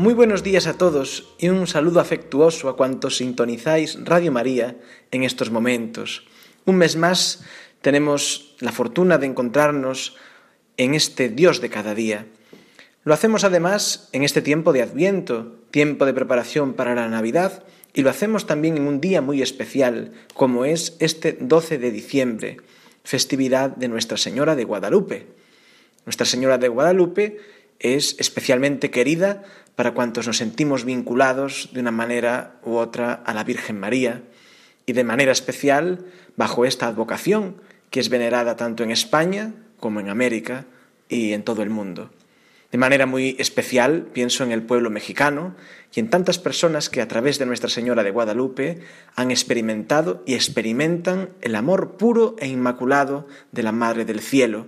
Muy buenos días a todos y un saludo afectuoso a cuantos sintonizáis Radio María en estos momentos. Un mes más tenemos la fortuna de encontrarnos en este Dios de cada día. Lo hacemos además en este tiempo de Adviento, tiempo de preparación para la Navidad, y lo hacemos también en un día muy especial, como es este 12 de diciembre, festividad de Nuestra Señora de Guadalupe. Nuestra Señora de Guadalupe es especialmente querida para cuantos nos sentimos vinculados de una manera u otra a la Virgen María y de manera especial bajo esta advocación que es venerada tanto en España como en América y en todo el mundo. De manera muy especial pienso en el pueblo mexicano y en tantas personas que a través de Nuestra Señora de Guadalupe han experimentado y experimentan el amor puro e inmaculado de la Madre del Cielo,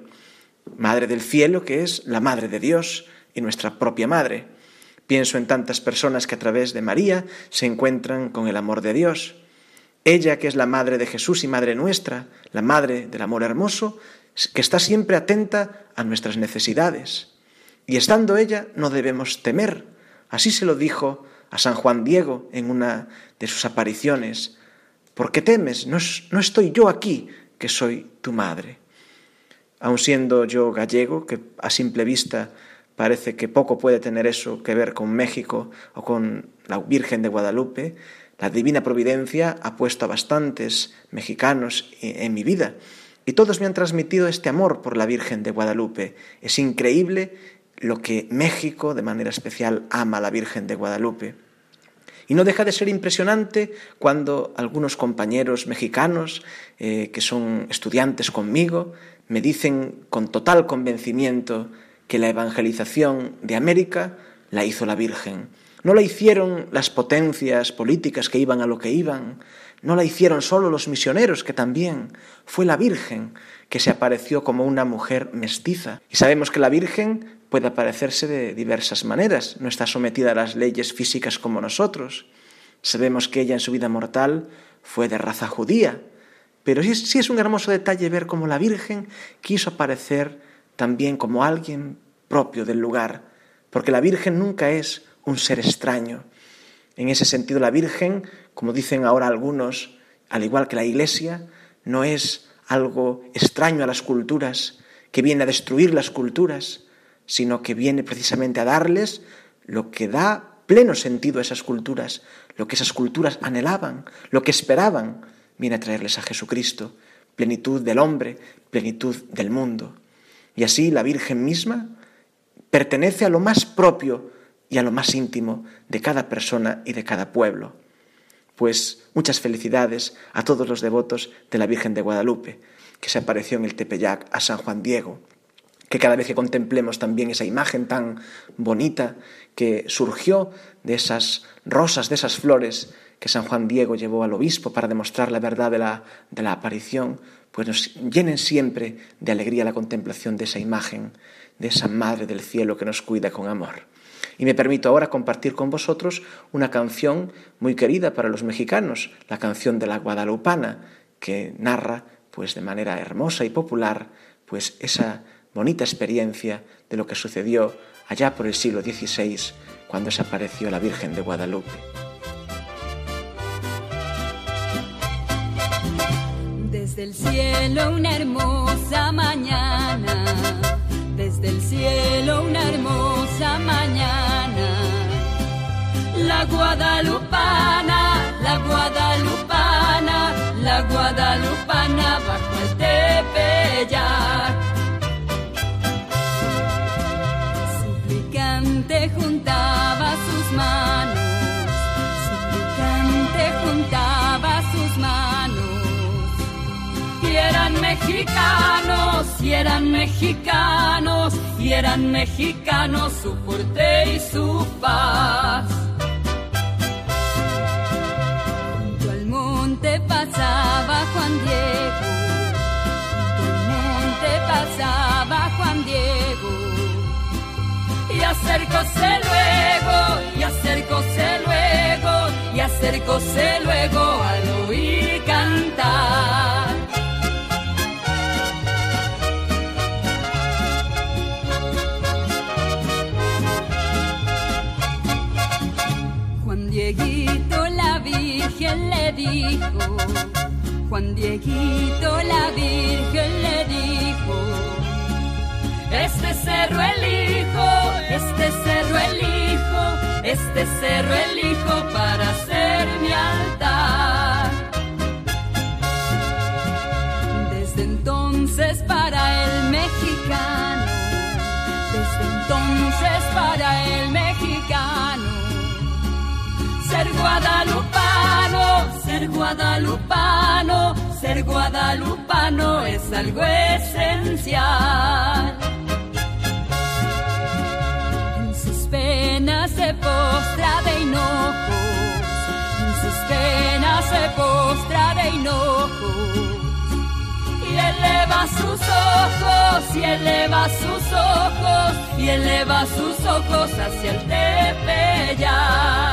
Madre del Cielo que es la Madre de Dios y nuestra propia Madre. Pienso en tantas personas que a través de María se encuentran con el amor de Dios. Ella, que es la Madre de Jesús y Madre nuestra, la Madre del Amor Hermoso, que está siempre atenta a nuestras necesidades. Y estando ella, no debemos temer. Así se lo dijo a San Juan Diego en una de sus apariciones. ¿Por qué temes? No, no estoy yo aquí, que soy tu madre. Aun siendo yo gallego, que a simple vista Parece que poco puede tener eso que ver con México o con la Virgen de Guadalupe. La Divina Providencia ha puesto a bastantes mexicanos en mi vida y todos me han transmitido este amor por la Virgen de Guadalupe. Es increíble lo que México de manera especial ama a la Virgen de Guadalupe. Y no deja de ser impresionante cuando algunos compañeros mexicanos eh, que son estudiantes conmigo me dicen con total convencimiento que la evangelización de América la hizo la Virgen. No la hicieron las potencias políticas que iban a lo que iban, no la hicieron solo los misioneros, que también fue la Virgen que se apareció como una mujer mestiza. Y sabemos que la Virgen puede aparecerse de diversas maneras, no está sometida a las leyes físicas como nosotros. Sabemos que ella en su vida mortal fue de raza judía, pero sí, es un hermoso detalle ver cómo la Virgen quiso aparecer también como alguien propio del lugar, porque la Virgen nunca es un ser extraño. En ese sentido, la Virgen, como dicen ahora algunos, al igual que la Iglesia, no es algo extraño a las culturas, que viene a destruir las culturas, sino que viene precisamente a darles lo que da pleno sentido a esas culturas, lo que esas culturas anhelaban, lo que esperaban, viene a traerles a Jesucristo, plenitud del hombre, plenitud del mundo. Y así la Virgen misma pertenece a lo más propio y a lo más íntimo de cada persona y de cada pueblo. Pues muchas felicidades a todos los devotos de la Virgen de Guadalupe, que se apareció en el Tepeyac a San Juan Diego, que cada vez que contemplemos también esa imagen tan bonita que surgió de esas rosas, de esas flores que San Juan Diego llevó al obispo para demostrar la verdad de la, de la aparición, pues nos llenen siempre de alegría la contemplación de esa imagen, de esa Madre del Cielo que nos cuida con amor. Y me permito ahora compartir con vosotros una canción muy querida para los mexicanos, la canción de la Guadalupana, que narra, pues de manera hermosa y popular, pues esa bonita experiencia de lo que sucedió allá por el siglo XVI, cuando se apareció la Virgen de Guadalupe. Desde el cielo una hermosa mañana, desde el cielo una hermosa mañana. La guadalupana, la guadalupana, la guadalupana bajo el tepeyac. Eran mexicanos, y eran mexicanos su fuerte y su paz. monte pasaba Juan Diego, el monte pasaba Juan Diego. Y acercóse luego, y acercóse luego, y acercóse luego al oír Dieguito la Virgen le dijo, este cerro elijo, este cerro elijo, este cerro elijo para hacer mi altar. Desde entonces para el mexicano, desde entonces para el mexicano, ser guadalupano, ser guadalupano, ser guadalupano es algo esencial. En sus penas se postra de hinojos, en sus penas se postra de hinojos. Y eleva sus ojos, y eleva sus ojos, y eleva sus ojos hacia el Tepeyac.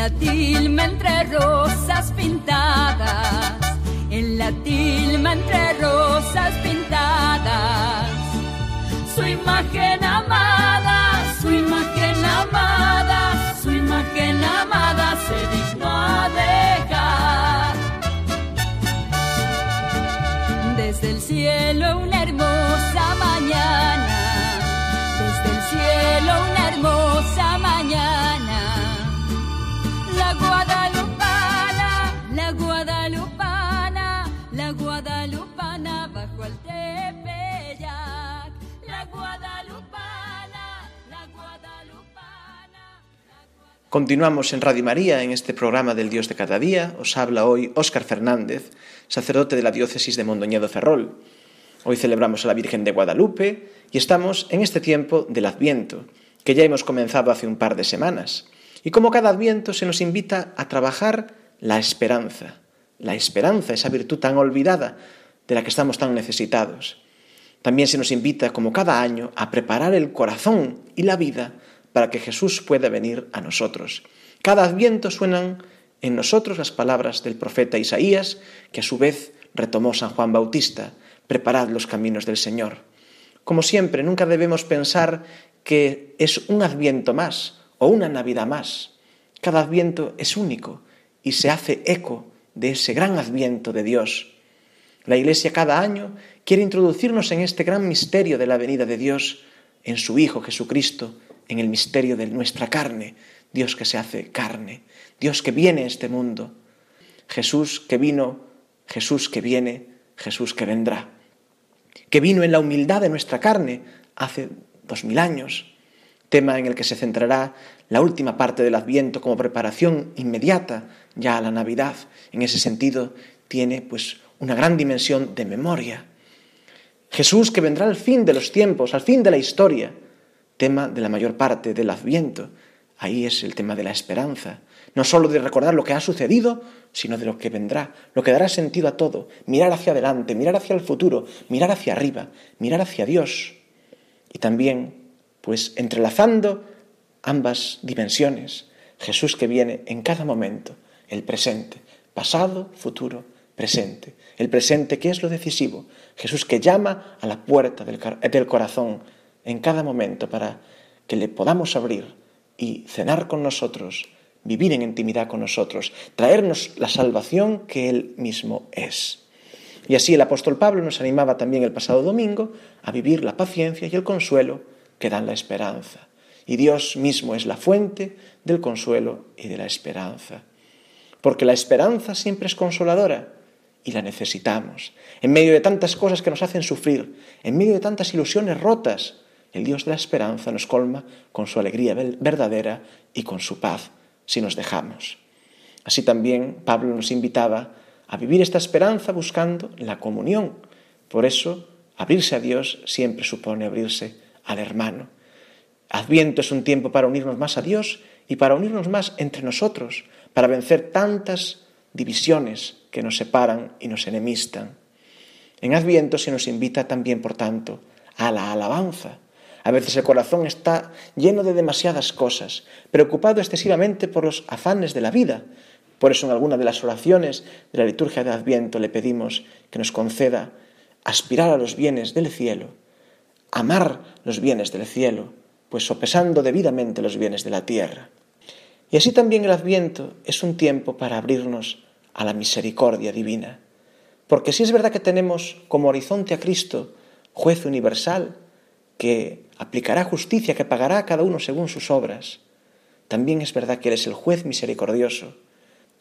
La tilma entre rosas pintadas, en la tilma entre rosas pintadas, su imagen amada, Continuamos en Radio María en este programa del Dios de cada día. Os habla hoy Óscar Fernández, sacerdote de la diócesis de Mondoñedo Ferrol. Hoy celebramos a la Virgen de Guadalupe y estamos en este tiempo del Adviento, que ya hemos comenzado hace un par de semanas. Y como cada Adviento se nos invita a trabajar la esperanza, la esperanza, esa virtud tan olvidada de la que estamos tan necesitados. También se nos invita, como cada año, a preparar el corazón y la vida para que Jesús pueda venir a nosotros. Cada adviento suenan en nosotros las palabras del profeta Isaías, que a su vez retomó San Juan Bautista, preparad los caminos del Señor. Como siempre, nunca debemos pensar que es un adviento más o una Navidad más. Cada adviento es único y se hace eco de ese gran adviento de Dios. La Iglesia cada año quiere introducirnos en este gran misterio de la venida de Dios en su Hijo Jesucristo, en el misterio de nuestra carne, Dios que se hace carne, Dios que viene a este mundo, Jesús que vino, Jesús que viene, Jesús que vendrá, que vino en la humildad de nuestra carne hace dos mil años, tema en el que se centrará la última parte del Adviento como preparación inmediata ya a la Navidad. En ese sentido, tiene pues una gran dimensión de memoria. Jesús que vendrá al fin de los tiempos, al fin de la historia, tema de la mayor parte del Adviento. Ahí es el tema de la esperanza, no sólo de recordar lo que ha sucedido, sino de lo que vendrá, lo que dará sentido a todo, mirar hacia adelante, mirar hacia el futuro, mirar hacia arriba, mirar hacia Dios. Y también, pues, entrelazando ambas dimensiones, Jesús que viene en cada momento, el presente, pasado, futuro, presente. El presente que es lo decisivo, Jesús que llama a la puerta del, del corazón en cada momento para que le podamos abrir y cenar con nosotros, vivir en intimidad con nosotros, traernos la salvación que Él mismo es. Y así el apóstol Pablo nos animaba también el pasado domingo a vivir la paciencia y el consuelo que dan la esperanza. Y Dios mismo es la fuente del consuelo y de la esperanza. Porque la esperanza siempre es consoladora y la necesitamos. En medio de tantas cosas que nos hacen sufrir, en medio de tantas ilusiones rotas, el Dios de la esperanza nos colma con su alegría verdadera y con su paz si nos dejamos. Así también Pablo nos invitaba a vivir esta esperanza buscando la comunión. Por eso Abrirse a Dios siempre supone abrirse al hermano. Adviento es un tiempo para unirnos más a Dios y para unirnos más entre nosotros, para vencer tantas divisiones que nos separan y nos enemistan. En Adviento se nos invita también, por tanto, a la alabanza. A veces el corazón está lleno de demasiadas cosas, preocupado excesivamente por los afanes de la vida. Por eso en alguna de las oraciones de la liturgia de Adviento le pedimos que nos conceda aspirar a los bienes del cielo, amar los bienes del cielo, pues sopesando debidamente los bienes de la tierra. Y así también el Adviento es un tiempo para abrirnos a la misericordia divina. Porque si es verdad que tenemos como horizonte a Cristo, juez universal, que aplicará justicia, que pagará a cada uno según sus obras, también es verdad que Él es el juez misericordioso,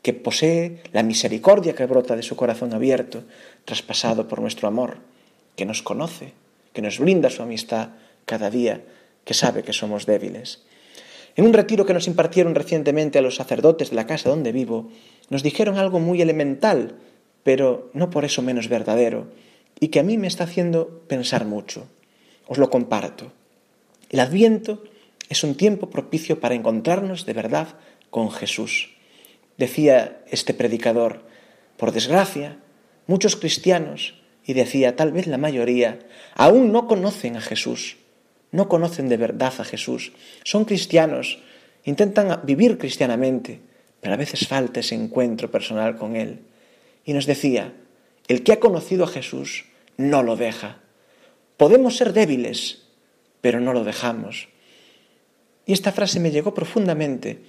que posee la misericordia que brota de su corazón abierto, traspasado por nuestro amor, que nos conoce, que nos brinda su amistad cada día, que sabe que somos débiles. En un retiro que nos impartieron recientemente a los sacerdotes de la casa donde vivo, nos dijeron algo muy elemental, pero no por eso menos verdadero, y que a mí me está haciendo pensar mucho. Os lo comparto. El adviento es un tiempo propicio para encontrarnos de verdad con Jesús. Decía este predicador, por desgracia, muchos cristianos, y decía tal vez la mayoría, aún no conocen a Jesús no conocen de verdad a Jesús. Son cristianos, intentan vivir cristianamente, pero a veces falta ese encuentro personal con Él. Y nos decía, el que ha conocido a Jesús no lo deja. Podemos ser débiles, pero no lo dejamos. Y esta frase me llegó profundamente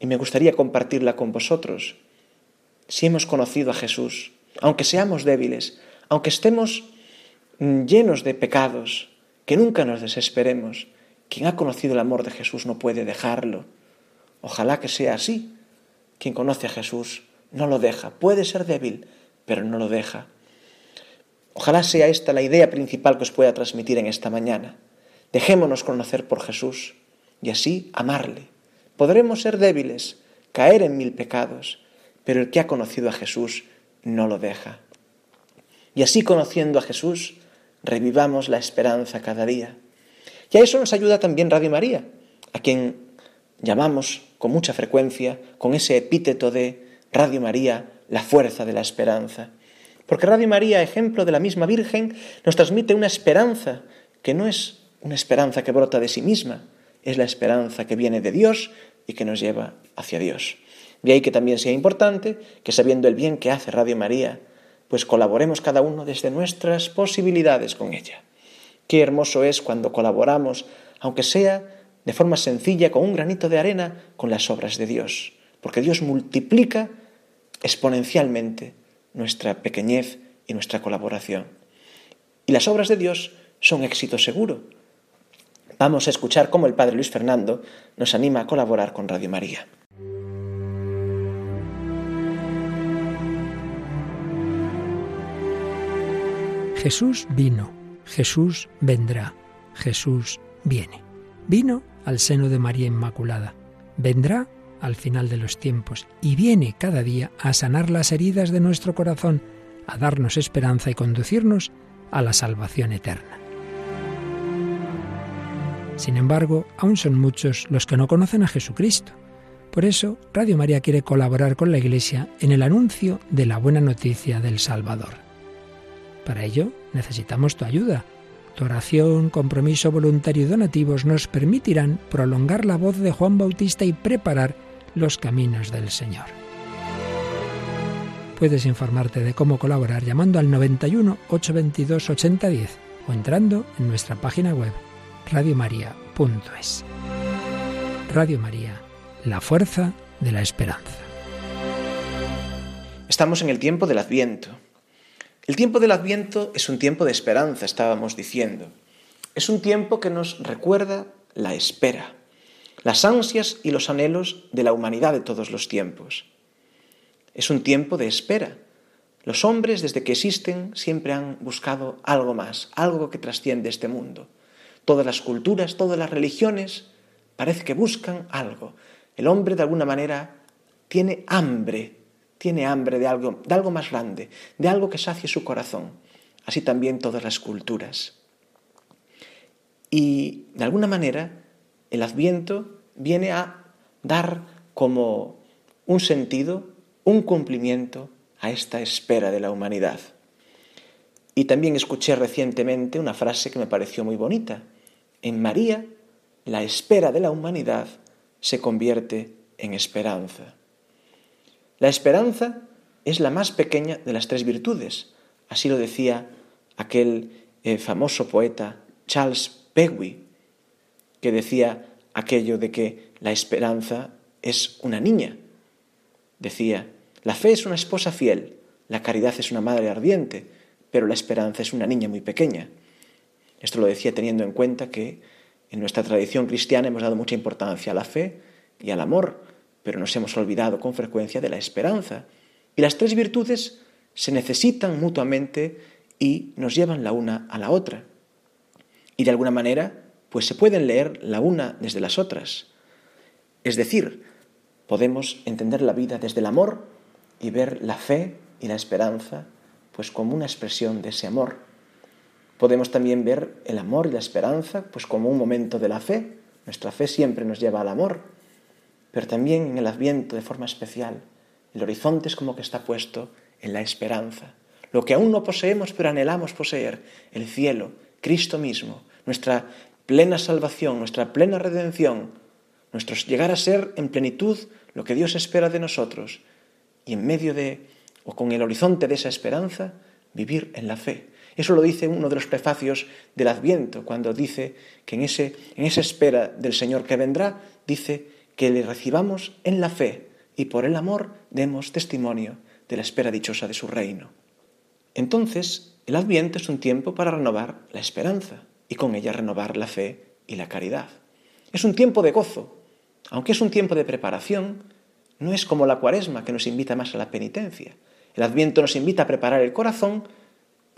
y me gustaría compartirla con vosotros. Si hemos conocido a Jesús, aunque seamos débiles, aunque estemos llenos de pecados, que nunca nos desesperemos. Quien ha conocido el amor de Jesús no puede dejarlo. Ojalá que sea así. Quien conoce a Jesús no lo deja. Puede ser débil, pero no lo deja. Ojalá sea esta la idea principal que os pueda transmitir en esta mañana. Dejémonos conocer por Jesús y así amarle. Podremos ser débiles, caer en mil pecados, pero el que ha conocido a Jesús no lo deja. Y así conociendo a Jesús, revivamos la esperanza cada día. Y a eso nos ayuda también Radio María, a quien llamamos con mucha frecuencia con ese epíteto de Radio María, la fuerza de la esperanza. Porque Radio María, ejemplo de la misma Virgen, nos transmite una esperanza que no es una esperanza que brota de sí misma, es la esperanza que viene de Dios y que nos lleva hacia Dios. De ahí que también sea importante que sabiendo el bien que hace Radio María, pues colaboremos cada uno desde nuestras posibilidades con ella. Qué hermoso es cuando colaboramos, aunque sea de forma sencilla, con un granito de arena, con las obras de Dios, porque Dios multiplica exponencialmente nuestra pequeñez y nuestra colaboración. Y las obras de Dios son éxito seguro. Vamos a escuchar cómo el Padre Luis Fernando nos anima a colaborar con Radio María. Jesús vino, Jesús vendrá, Jesús viene. Vino al seno de María Inmaculada, vendrá al final de los tiempos y viene cada día a sanar las heridas de nuestro corazón, a darnos esperanza y conducirnos a la salvación eterna. Sin embargo, aún son muchos los que no conocen a Jesucristo. Por eso, Radio María quiere colaborar con la Iglesia en el anuncio de la buena noticia del Salvador. Para ello necesitamos tu ayuda. Tu oración, compromiso voluntario y donativos nos permitirán prolongar la voz de Juan Bautista y preparar los caminos del Señor. Puedes informarte de cómo colaborar llamando al 91 822 8010 o entrando en nuestra página web radiomaria.es. Radio María, la fuerza de la esperanza. Estamos en el tiempo del Adviento el tiempo del Adviento es un tiempo de esperanza, estábamos diciendo. Es un tiempo que nos recuerda la espera, las ansias y los anhelos de la humanidad de todos los tiempos. Es un tiempo de espera. Los hombres, desde que existen, siempre han buscado algo más, algo que trasciende este mundo. Todas las culturas, todas las religiones, parece que buscan algo. El hombre, de alguna manera, tiene hambre tiene hambre de algo, de algo más grande, de algo que sacie su corazón. así también todas las culturas. Y de alguna manera el adviento viene a dar como un sentido, un cumplimiento a esta espera de la humanidad. Y también escuché recientemente una frase que me pareció muy bonita. En María, la espera de la humanidad se convierte en esperanza. La esperanza es la más pequeña de las tres virtudes. Así lo decía aquel eh, famoso poeta Charles Peguy, que decía aquello de que la esperanza es una niña. Decía, la fe es una esposa fiel, la caridad es una madre ardiente, pero la esperanza es una niña muy pequeña. Esto lo decía teniendo en cuenta que en nuestra tradición cristiana hemos dado mucha importancia a la fe y al amor, pero nos hemos olvidado con frecuencia de la esperanza. Y las tres virtudes se necesitan mutuamente y nos llevan la una a la otra. Y de alguna manera, pues se pueden leer la una desde las otras. Es decir, podemos entender la vida desde el amor y ver la fe y la esperanza pues como una expresión de ese amor. Podemos también ver el amor y la esperanza pues como un momento de la fe. Nuestra fe siempre nos lleva al amor, pero también en el adviento de forma especial. El horizonte es como que está puesto en la esperanza. Lo que aún no poseemos pero anhelamos poseer, el cielo, Cristo mismo, nuestra plena salvación, nuestra plena redención, nuestro llegar a ser en plenitud lo que Dios espera de nosotros y en medio de o con el horizonte de esa esperanza, vivir en la fe. Eso lo dice uno de los prefacios del Adviento, cuando dice que en, ese, en esa espera del Señor que vendrá, dice que le recibamos en la fe y por el amor demos testimonio de la espera dichosa de su reino. Entonces, el Adviento es un tiempo para renovar la esperanza y con ella renovar la fe y la caridad. Es un tiempo de gozo, aunque es un tiempo de preparación, no es como la cuaresma que nos invita más a la penitencia. El adviento nos invita a preparar el corazón,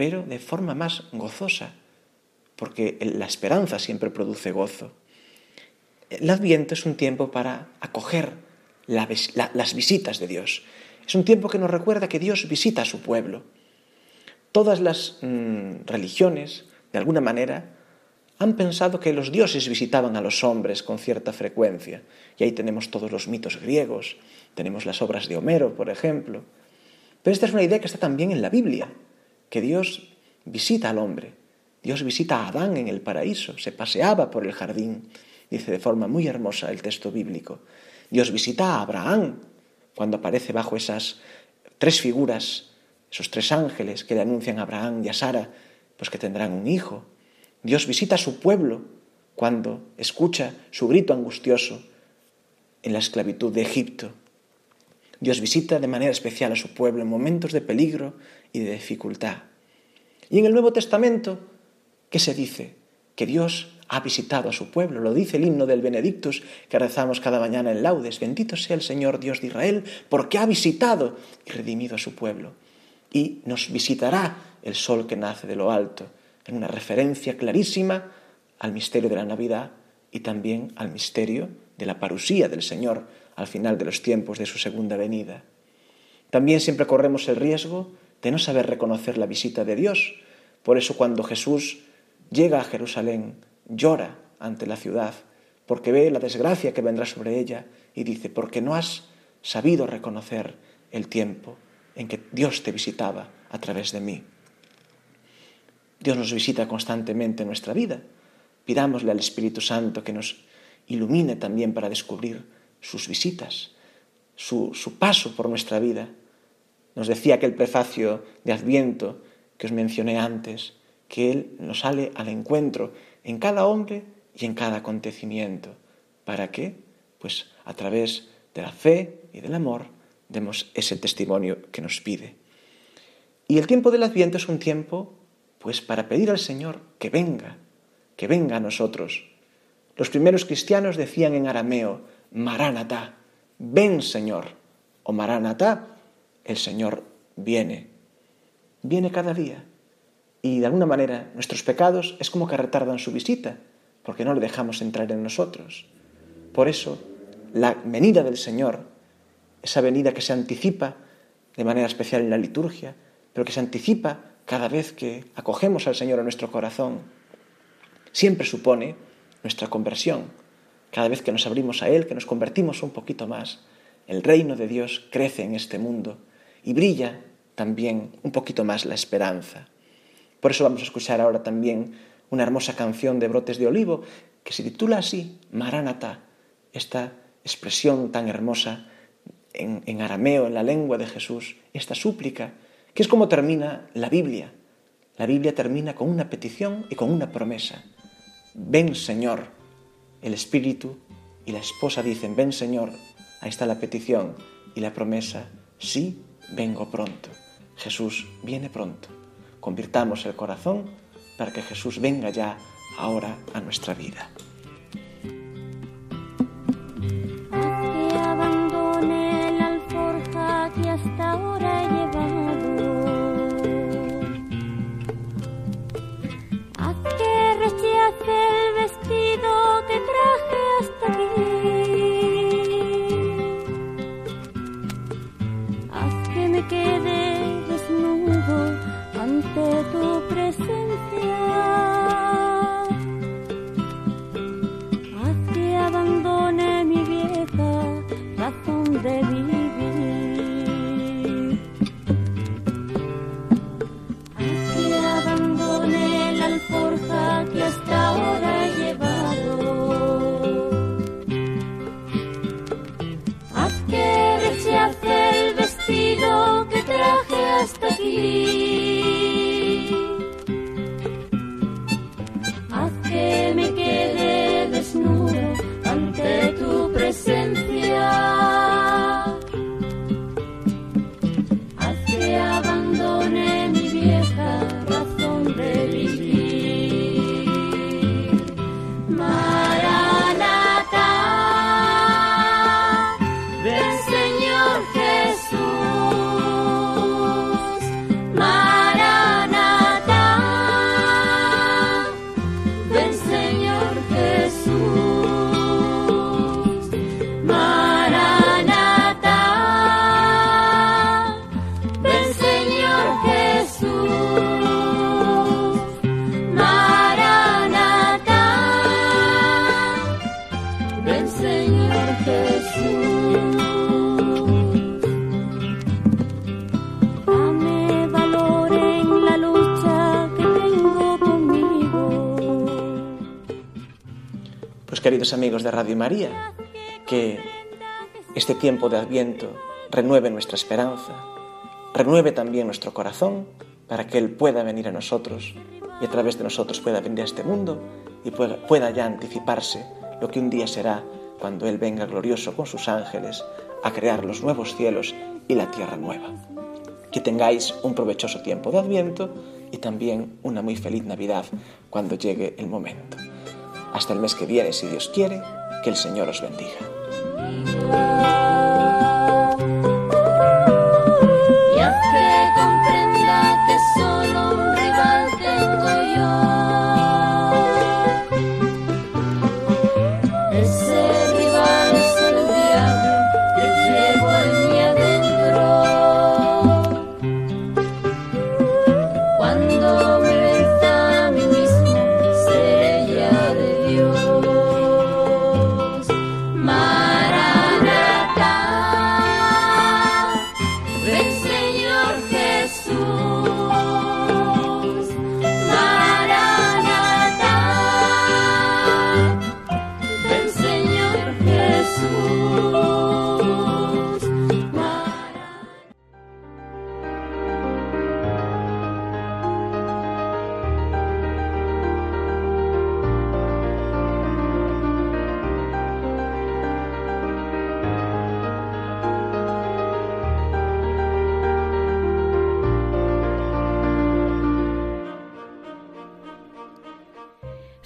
pero de forma más gozosa, porque la esperanza siempre produce gozo. El adviento es un tiempo para acoger las visitas de Dios. Es un tiempo que nos recuerda que Dios visita a su pueblo. Todas las mm, religiones, de alguna manera, han pensado que los dioses visitaban a los hombres con cierta frecuencia. Y ahí tenemos todos los mitos griegos, tenemos las obras de Homero, por ejemplo. Pero esta es una idea que está también en la Biblia, que Dios visita al hombre. Dios visita a Adán en el paraíso, se paseaba por el jardín, dice de forma muy hermosa el texto bíblico. Dios visita a Abraham cuando aparece bajo esas tres figuras, esos tres ángeles que le anuncian a Abraham y a Sara, pues que tendrán un hijo. Dios visita a su pueblo cuando escucha su grito angustioso en la esclavitud de Egipto. Dios visita de manera especial a su pueblo en momentos de peligro y de dificultad. Y en el Nuevo Testamento, ¿qué se dice? Que Dios ha visitado a su pueblo. Lo dice el himno del Benedictus que rezamos cada mañana en laudes. Bendito sea el Señor Dios de Israel porque ha visitado y redimido a su pueblo. Y nos visitará el sol que nace de lo alto, en una referencia clarísima al misterio de la Navidad y también al misterio de la parusía del Señor, al final de los tiempos de su segunda venida. También siempre corremos el riesgo de no saber reconocer la visita de Dios. Por eso cuando Jesús llega a Jerusalén, llora ante la ciudad, porque ve la desgracia que vendrá sobre ella y dice, porque no has sabido reconocer el tiempo en que Dios te visitaba a través de mí. Dios nos visita constantemente en nuestra vida. Pidámosle al Espíritu Santo que nos ilumine también para descubrir sus visitas, su, paso por nuestra vida. Nos decía aquel prefacio de Adviento que os mencioné antes, que Él nos sale al encuentro en cada hombre y en cada acontecimiento. ¿Para qué? Pues a través de la fe y del amor demos ese testimonio que nos pide. Y el tiempo del Adviento es un tiempo, pues, para pedir al Señor que venga, que venga a nosotros. Los primeros cristianos decían en arameo, Maránata, ven Señor, o Maránata, el Señor viene, viene cada día. Y de alguna manera nuestros pecados es como que retardan su visita, porque no le dejamos entrar en nosotros. Por eso, la venida del Señor, esa venida que se anticipa de manera especial en la liturgia, pero que se anticipa cada vez que acogemos al Señor a nuestro corazón, siempre supone nuestra conversión. Cada vez que nos abrimos a Él, que nos convertimos un poquito más, el reino de Dios crece en este mundo y brilla también un poquito más la esperanza. Por eso vamos a escuchar ahora también una hermosa canción de Brotes de Olivo que se titula así, Maránata, esta expresión tan hermosa en, en, arameo, en la lengua de Jesús, esta súplica, que es como termina la Biblia. La Biblia termina con una petición y con una promesa. Ven Señor, el Espíritu y la esposa dicen, ven Señor, ahí está la petición y la promesa, sí, vengo pronto. Jesús viene pronto. Convirtamos el corazón para que Jesús venga ya ahora a nuestra vida. Pues queridos amigos de Radio María, que este tiempo de Adviento renueve nuestra esperanza, renueve también nuestro corazón para que Él pueda venir a nosotros y a través de nosotros pueda venir a este mundo y pueda, pueda ya anticiparse lo que un día será cuando Él venga glorioso con sus ángeles a crear los nuevos cielos y la tierra nueva. Que tengáis un provechoso tiempo de Adviento y también una muy feliz Navidad cuando llegue el momento. Hasta el mes que viene, si Dios quiere, que el Señor os bendiga.